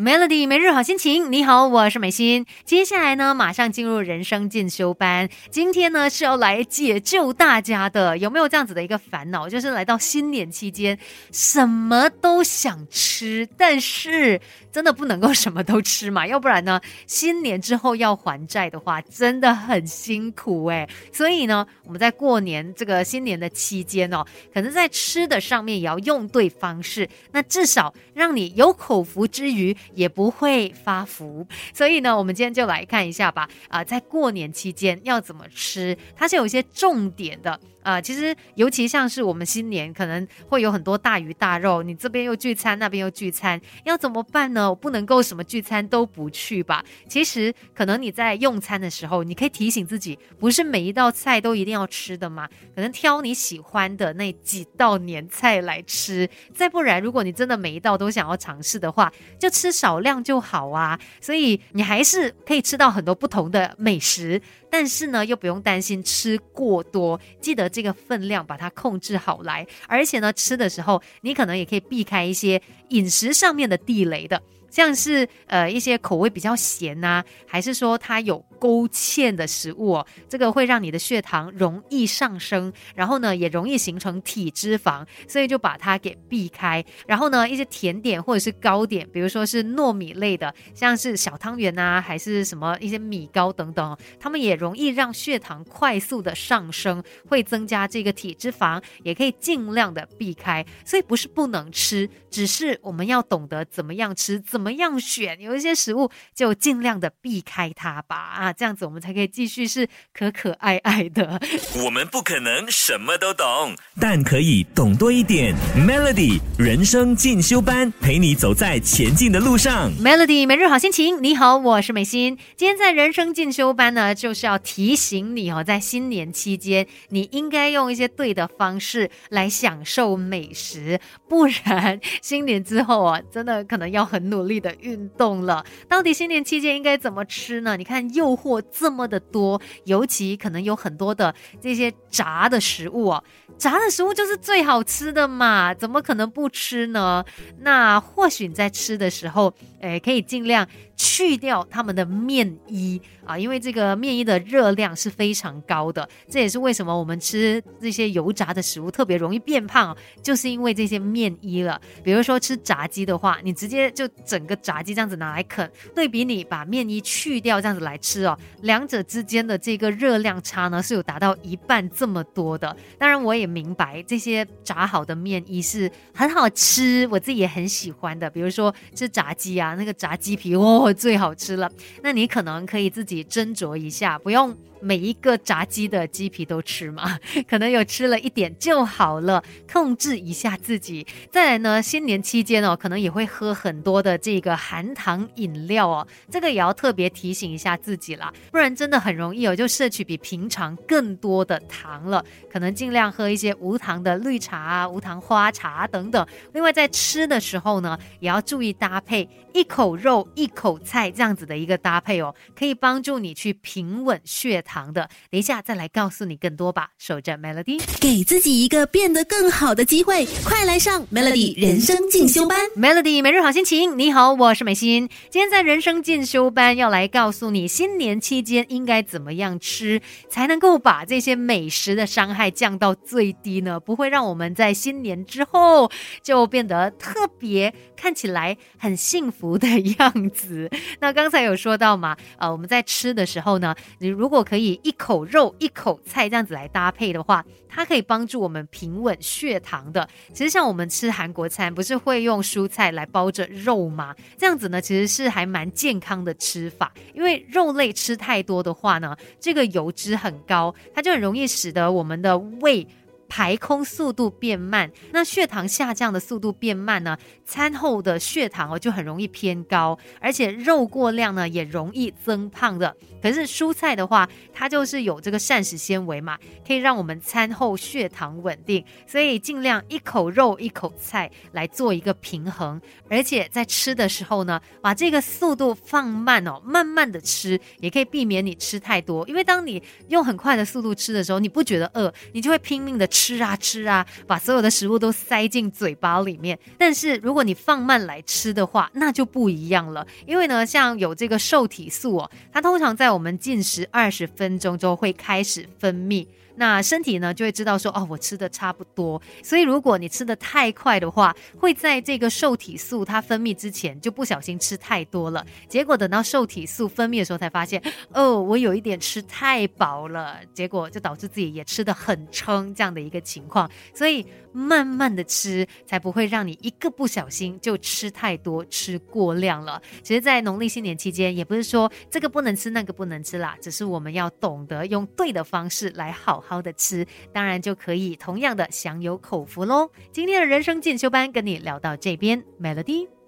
Melody 每日好心情，你好，我是美心。接下来呢，马上进入人生进修班。今天呢是要来解救大家的，有没有这样子的一个烦恼？就是来到新年期间，什么都想吃，但是真的不能够什么都吃嘛，要不然呢，新年之后要还债的话，真的很辛苦哎。所以呢，我们在过年这个新年的期间哦，可能在吃的上面也要用对方式，那至少让你有口福之余。也不会发福，所以呢，我们今天就来看一下吧。啊，在过年期间要怎么吃，它是有一些重点的。啊，其实尤其像是我们新年可能会有很多大鱼大肉，你这边又聚餐，那边又聚餐，要怎么办呢？我不能够什么聚餐都不去吧？其实可能你在用餐的时候，你可以提醒自己，不是每一道菜都一定要吃的嘛，可能挑你喜欢的那几道年菜来吃。再不然，如果你真的每一道都想要尝试的话，就吃少量就好啊。所以你还是可以吃到很多不同的美食。但是呢，又不用担心吃过多，记得这个分量把它控制好来。而且呢，吃的时候你可能也可以避开一些饮食上面的地雷的。像是呃一些口味比较咸呐，还是说它有勾芡的食物哦，这个会让你的血糖容易上升，然后呢也容易形成体脂肪，所以就把它给避开。然后呢一些甜点或者是糕点，比如说是糯米类的，像是小汤圆呐，还是什么一些米糕等等，它们也容易让血糖快速的上升，会增加这个体脂肪，也可以尽量的避开。所以不是不能吃，只是我们要懂得怎么样吃，怎。怎么样选？有一些食物就尽量的避开它吧，啊，这样子我们才可以继续是可可爱爱的。我们不可能什么都懂，但可以懂多一点。Melody 人生进修班，陪你走在前进的路上。Melody 每日好心情，你好，我是美心。今天在人生进修班呢，就是要提醒你哦，在新年期间，你应该用一些对的方式来享受美食，不然新年之后啊，真的可能要很努力。力的运动了，到底新年期间应该怎么吃呢？你看诱惑这么的多，尤其可能有很多的这些炸的食物哦，炸的食物就是最好吃的嘛，怎么可能不吃呢？那或许你在吃的时候，诶，可以尽量去掉他们的面衣啊，因为这个面衣的热量是非常高的，这也是为什么我们吃这些油炸的食物特别容易变胖，就是因为这些面衣了。比如说吃炸鸡的话，你直接就整。整个炸鸡这样子拿来啃，对比你把面衣去掉这样子来吃哦，两者之间的这个热量差呢是有达到一半这么多的。当然我也明白这些炸好的面衣是很好吃，我自己也很喜欢的。比如说吃炸鸡啊，那个炸鸡皮哦最好吃了。那你可能可以自己斟酌一下，不用。每一个炸鸡的鸡皮都吃嘛，可能有吃了一点就好了，控制一下自己。再来呢，新年期间哦，可能也会喝很多的这个含糖饮料哦，这个也要特别提醒一下自己啦，不然真的很容易哦，就摄取比平常更多的糖了。可能尽量喝一些无糖的绿茶啊、无糖花茶等等。另外在吃的时候呢，也要注意搭配，一口肉一口菜这样子的一个搭配哦，可以帮助你去平稳血糖。糖的，等一下再来告诉你更多吧。守着 Melody，给自己一个变得更好的机会，快来上 Melody 人生进修班。Melody 每日好心情，你好，我是美心。今天在人生进修班要来告诉你，新年期间应该怎么样吃，才能够把这些美食的伤害降到最低呢？不会让我们在新年之后就变得特别看起来很幸福的样子。那刚才有说到嘛，呃，我们在吃的时候呢，你如果可以。以一口肉一口菜这样子来搭配的话，它可以帮助我们平稳血糖的。其实像我们吃韩国餐，不是会用蔬菜来包着肉吗？这样子呢，其实是还蛮健康的吃法。因为肉类吃太多的话呢，这个油脂很高，它就很容易使得我们的胃。排空速度变慢，那血糖下降的速度变慢呢？餐后的血糖哦就很容易偏高，而且肉过量呢也容易增胖的。可是蔬菜的话，它就是有这个膳食纤维嘛，可以让我们餐后血糖稳定，所以尽量一口肉一口菜来做一个平衡。而且在吃的时候呢，把这个速度放慢哦，慢慢的吃，也可以避免你吃太多。因为当你用很快的速度吃的时候，你不觉得饿，你就会拼命的吃。吃啊吃啊，把所有的食物都塞进嘴巴里面。但是如果你放慢来吃的话，那就不一样了。因为呢，像有这个受体素哦，它通常在我们进食二十分钟之后会开始分泌。那身体呢就会知道说，哦，我吃的差不多。所以如果你吃的太快的话，会在这个受体素它分泌之前就不小心吃太多了。结果等到受体素分泌的时候才发现，哦，我有一点吃太饱了。结果就导致自己也吃的很撑这样的一个情况。所以慢慢的吃，才不会让你一个不小心就吃太多、吃过量了。其实，在农历新年期间，也不是说这个不能吃，那个不能吃啦，只是我们要懂得用对的方式来好。好好的吃，当然就可以同样的享有口福喽。今天的人生进修班跟你聊到这边，Melody。